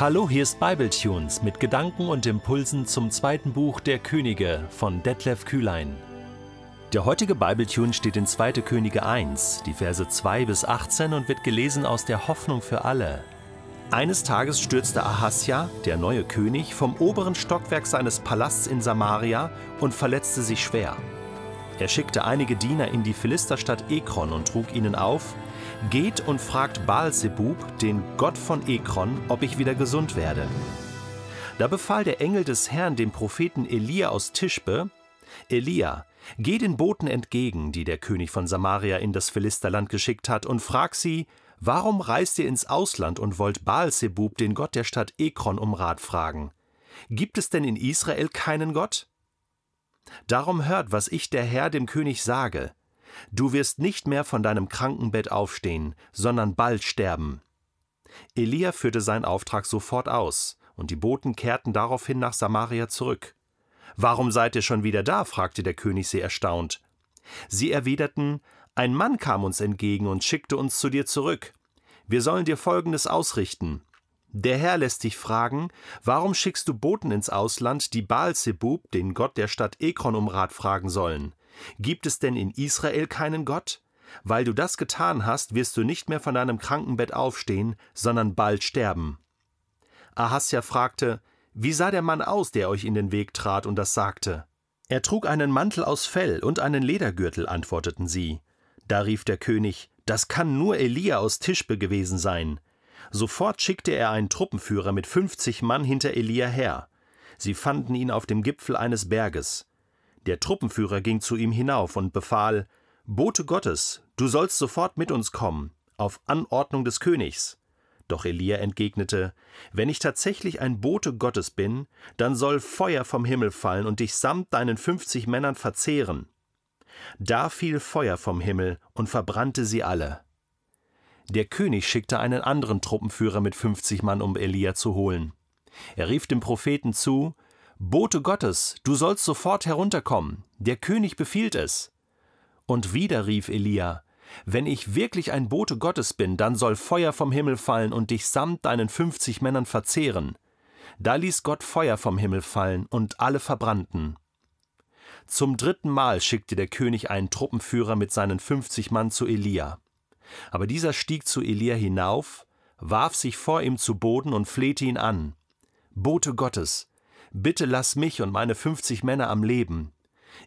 Hallo, hier ist Bibletunes mit Gedanken und Impulsen zum zweiten Buch der Könige von Detlef Kühlein. Der heutige Bibletune steht in 2. Könige 1, die Verse 2 bis 18 und wird gelesen aus der Hoffnung für alle. Eines Tages stürzte Ahasja, der neue König, vom oberen Stockwerk seines Palasts in Samaria und verletzte sich schwer. Er schickte einige Diener in die Philisterstadt Ekron und trug ihnen auf, Geht und fragt Baalsebub, den Gott von Ekron, ob ich wieder gesund werde. Da befahl der Engel des Herrn dem Propheten Elia aus Tischbe, Elia, geh den Boten entgegen, die der König von Samaria in das Philisterland geschickt hat, und frag sie, warum reist ihr ins Ausland und wollt Baalsebub, den Gott der Stadt Ekron, um Rat fragen? Gibt es denn in Israel keinen Gott? Darum hört, was ich der Herr dem König sage. Du wirst nicht mehr von deinem Krankenbett aufstehen, sondern bald sterben. Elia führte seinen Auftrag sofort aus, und die Boten kehrten daraufhin nach Samaria zurück. Warum seid ihr schon wieder da? fragte der König sie erstaunt. Sie erwiderten, ein Mann kam uns entgegen und schickte uns zu dir zurück. Wir sollen dir Folgendes ausrichten. Der Herr lässt dich fragen, warum schickst du Boten ins Ausland, die Baalsebub, den Gott der Stadt Ekron, um Rat fragen sollen? Gibt es denn in Israel keinen Gott? Weil du das getan hast, wirst du nicht mehr von deinem Krankenbett aufstehen, sondern bald sterben. Ahasja fragte, wie sah der Mann aus, der euch in den Weg trat und das sagte? Er trug einen Mantel aus Fell und einen Ledergürtel, antworteten sie. Da rief der König, das kann nur Elia aus Tischbe gewesen sein. Sofort schickte er einen Truppenführer mit fünfzig Mann hinter Elia her. Sie fanden ihn auf dem Gipfel eines Berges. Der Truppenführer ging zu ihm hinauf und befahl Bote Gottes, du sollst sofort mit uns kommen, auf Anordnung des Königs. Doch Elia entgegnete Wenn ich tatsächlich ein Bote Gottes bin, dann soll Feuer vom Himmel fallen und dich samt deinen fünfzig Männern verzehren. Da fiel Feuer vom Himmel und verbrannte sie alle. Der König schickte einen anderen Truppenführer mit fünfzig Mann, um Elia zu holen. Er rief dem Propheten zu Bote Gottes, du sollst sofort herunterkommen, der König befiehlt es. Und wieder rief Elia, wenn ich wirklich ein Bote Gottes bin, dann soll Feuer vom Himmel fallen und dich samt deinen fünfzig Männern verzehren. Da ließ Gott Feuer vom Himmel fallen, und alle verbrannten. Zum dritten Mal schickte der König einen Truppenführer mit seinen fünfzig Mann zu Elia. Aber dieser stieg zu Elia hinauf, warf sich vor ihm zu Boden und flehte ihn an. Bote Gottes, Bitte lass mich und meine fünfzig Männer am Leben.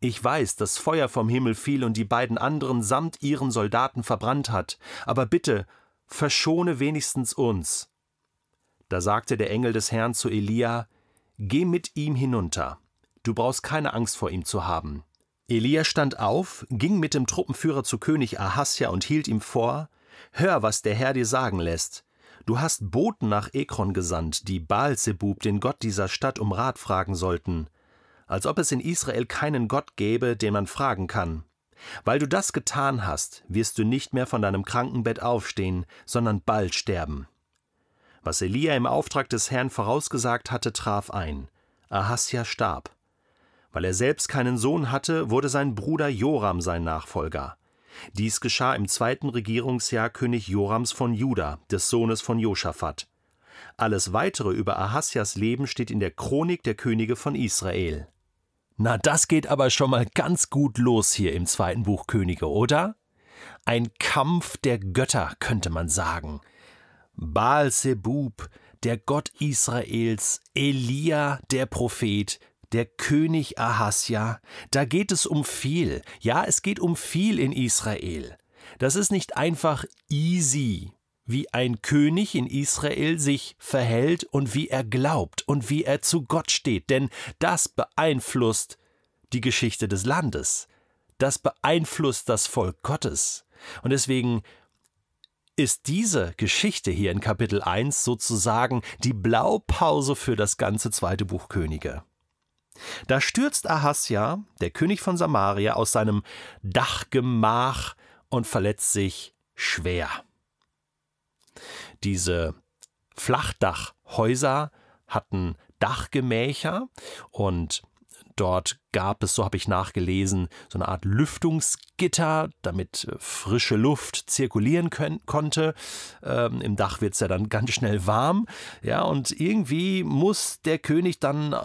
Ich weiß, dass Feuer vom Himmel fiel und die beiden anderen samt ihren Soldaten verbrannt hat, aber bitte, verschone wenigstens uns. Da sagte der Engel des Herrn zu Elia, Geh mit ihm hinunter. Du brauchst keine Angst vor ihm zu haben. Elia stand auf, ging mit dem Truppenführer zu König Ahasja und hielt ihm vor, Hör, was der Herr dir sagen lässt. Du hast Boten nach Ekron gesandt, die Baalsebub, den Gott dieser Stadt, um Rat fragen sollten, als ob es in Israel keinen Gott gäbe, den man fragen kann. Weil du das getan hast, wirst du nicht mehr von deinem Krankenbett aufstehen, sondern bald sterben. Was Elia im Auftrag des Herrn vorausgesagt hatte, traf ein. Ahasja starb. Weil er selbst keinen Sohn hatte, wurde sein Bruder Joram sein Nachfolger. Dies geschah im zweiten Regierungsjahr König Jorams von Juda, des Sohnes von Josaphat. Alles weitere über Ahasjas Leben steht in der Chronik der Könige von Israel. Na, das geht aber schon mal ganz gut los hier im zweiten Buch Könige, oder? Ein Kampf der Götter, könnte man sagen. Baal Zebub, der Gott Israels, Elia, der Prophet, der König Ahasja, da geht es um viel. Ja, es geht um viel in Israel. Das ist nicht einfach easy, wie ein König in Israel sich verhält und wie er glaubt und wie er zu Gott steht, denn das beeinflusst die Geschichte des Landes. Das beeinflusst das Volk Gottes. Und deswegen ist diese Geschichte hier in Kapitel 1 sozusagen die Blaupause für das ganze zweite Buch Könige. Da stürzt Ahasja, der König von Samaria, aus seinem Dachgemach und verletzt sich schwer. Diese Flachdachhäuser hatten Dachgemächer und dort gab es, so habe ich nachgelesen, so eine Art Lüftungsgitter, damit äh, frische Luft zirkulieren können, konnte. Ähm, Im Dach wird es ja dann ganz schnell warm. Ja, und irgendwie muss der König dann äh,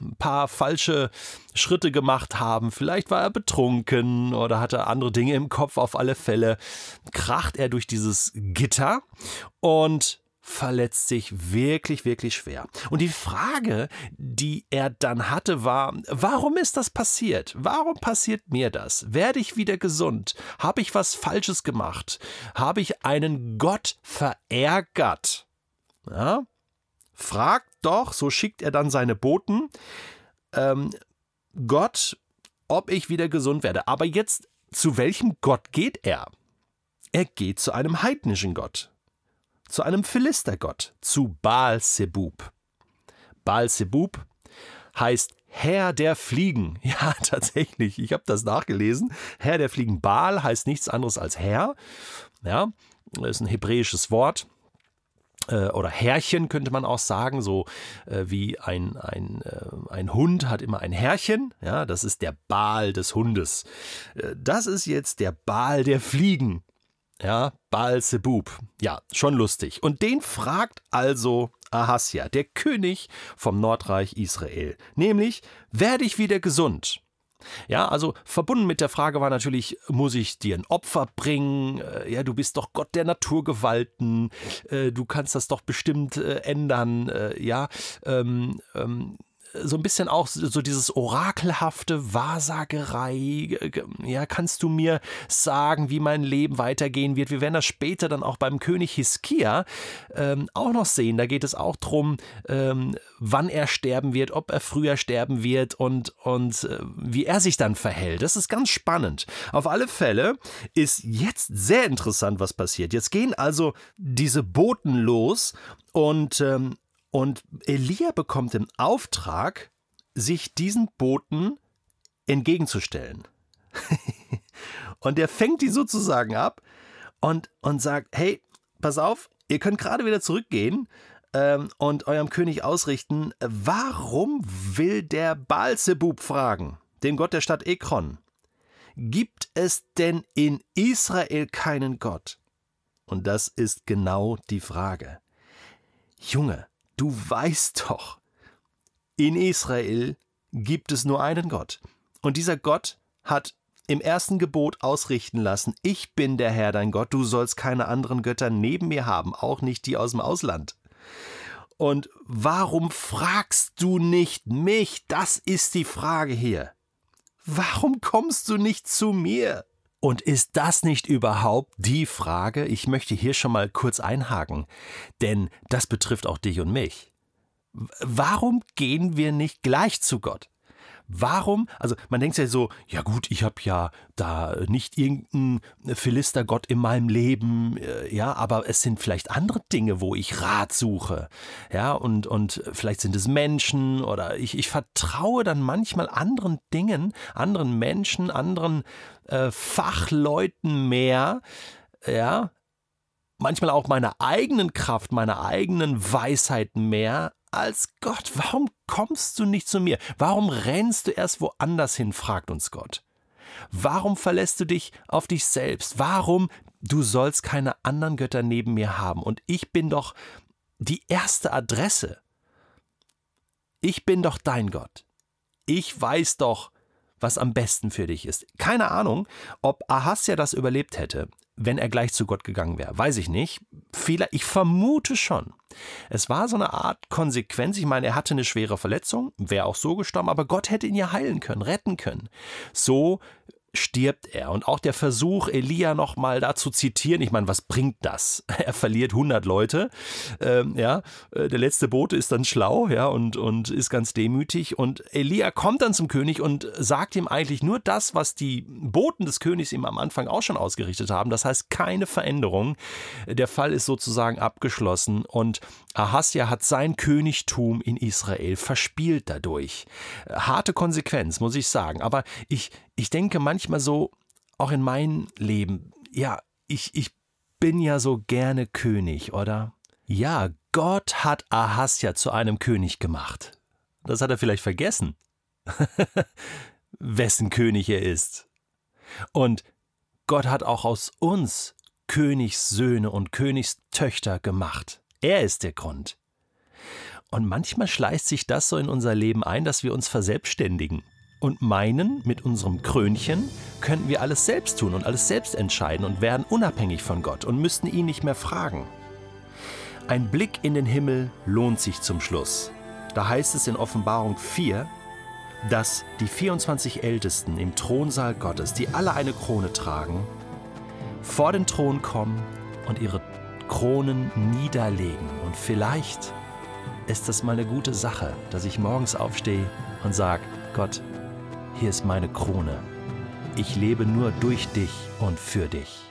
ein paar falsche Schritte gemacht haben. Vielleicht war er betrunken oder hatte andere Dinge im Kopf. Auf alle Fälle kracht er durch dieses Gitter und verletzt sich wirklich, wirklich schwer. Und die Frage, die er dann hatte, war, warum ist das passiert? Warum passiert mir das? Werde ich wieder gesund? Habe ich was Falsches gemacht? Habe ich einen Gott verärgert? Ja? Fragt doch, so schickt er dann seine Boten, ähm, Gott, ob ich wieder gesund werde. Aber jetzt, zu welchem Gott geht er? Er geht zu einem heidnischen Gott zu einem Philistergott, zu Baal Zebub. Baal Zebub heißt Herr der Fliegen. Ja, tatsächlich, ich habe das nachgelesen. Herr der Fliegen. Baal heißt nichts anderes als Herr. Ja, ist ein hebräisches Wort äh, oder Herrchen könnte man auch sagen, so äh, wie ein, ein, äh, ein Hund hat immer ein Herrchen, ja, das ist der Baal des Hundes. Das ist jetzt der Baal der Fliegen. Ja, Baal Zebub. Ja, schon lustig. Und den fragt also Ahasja, der König vom Nordreich Israel. Nämlich, werde ich wieder gesund? Ja, also verbunden mit der Frage war natürlich, muss ich dir ein Opfer bringen? Äh, ja, du bist doch Gott der Naturgewalten. Äh, du kannst das doch bestimmt äh, ändern. Ja, ähm, ähm, so ein bisschen auch so dieses orakelhafte Wahrsagerei. Ja, kannst du mir sagen, wie mein Leben weitergehen wird? Wir werden das später dann auch beim König Hiskia ähm, auch noch sehen. Da geht es auch darum, ähm, wann er sterben wird, ob er früher sterben wird und, und äh, wie er sich dann verhält. Das ist ganz spannend. Auf alle Fälle ist jetzt sehr interessant, was passiert. Jetzt gehen also diese Boten los und ähm, und Elia bekommt den Auftrag, sich diesen Boten entgegenzustellen. und er fängt die sozusagen ab und, und sagt, hey, pass auf, ihr könnt gerade wieder zurückgehen ähm, und eurem König ausrichten, warum will der Baalzebub fragen, den Gott der Stadt Ekron? Gibt es denn in Israel keinen Gott? Und das ist genau die Frage. Junge, Du weißt doch, in Israel gibt es nur einen Gott. Und dieser Gott hat im ersten Gebot ausrichten lassen, ich bin der Herr dein Gott, du sollst keine anderen Götter neben mir haben, auch nicht die aus dem Ausland. Und warum fragst du nicht mich? Das ist die Frage hier. Warum kommst du nicht zu mir? Und ist das nicht überhaupt die Frage? Ich möchte hier schon mal kurz einhaken, denn das betrifft auch dich und mich. Warum gehen wir nicht gleich zu Gott? Warum? Also man denkt ja so, ja gut, ich habe ja da nicht irgendeinen Philistergott in meinem Leben, äh, ja, aber es sind vielleicht andere Dinge, wo ich Rat suche, ja, und, und vielleicht sind es Menschen oder ich, ich vertraue dann manchmal anderen Dingen, anderen Menschen, anderen äh, Fachleuten mehr, ja, manchmal auch meiner eigenen Kraft, meiner eigenen Weisheit mehr als Gott. Warum kommst du nicht zu mir? Warum rennst du erst woanders hin? fragt uns Gott. Warum verlässt du dich auf dich selbst? Warum du sollst keine anderen Götter neben mir haben? Und ich bin doch die erste Adresse. Ich bin doch dein Gott. Ich weiß doch, was am besten für dich ist. Keine Ahnung, ob Ahasja das überlebt hätte, wenn er gleich zu Gott gegangen wäre. Weiß ich nicht. Fehler, ich vermute schon. Es war so eine Art Konsequenz. Ich meine, er hatte eine schwere Verletzung, wäre auch so gestorben, aber Gott hätte ihn ja heilen können, retten können. So stirbt er. Und auch der Versuch, Elia nochmal da zu zitieren, ich meine, was bringt das? Er verliert 100 Leute, ähm, ja, äh, der letzte Bote ist dann schlau, ja, und, und ist ganz demütig und Elia kommt dann zum König und sagt ihm eigentlich nur das, was die Boten des Königs ihm am Anfang auch schon ausgerichtet haben, das heißt keine Veränderung. Der Fall ist sozusagen abgeschlossen und Ahasja hat sein Königtum in Israel verspielt dadurch. Harte Konsequenz, muss ich sagen, aber ich, ich denke manchmal so, auch in meinem Leben, ja, ich, ich bin ja so gerne König, oder? Ja, Gott hat Ahasja zu einem König gemacht. Das hat er vielleicht vergessen. wessen König er ist. Und Gott hat auch aus uns Königssöhne und Königstöchter gemacht. Er ist der Grund. Und manchmal schleicht sich das so in unser Leben ein, dass wir uns verselbstständigen und meinen, mit unserem Krönchen könnten wir alles selbst tun und alles selbst entscheiden und wären unabhängig von Gott und müssten ihn nicht mehr fragen. Ein Blick in den Himmel lohnt sich zum Schluss. Da heißt es in Offenbarung 4, dass die 24 Ältesten im Thronsaal Gottes, die alle eine Krone tragen, vor den Thron kommen und ihre Kronen niederlegen. Und vielleicht ist das mal eine gute Sache, dass ich morgens aufstehe und sage, Gott, hier ist meine Krone. Ich lebe nur durch dich und für dich.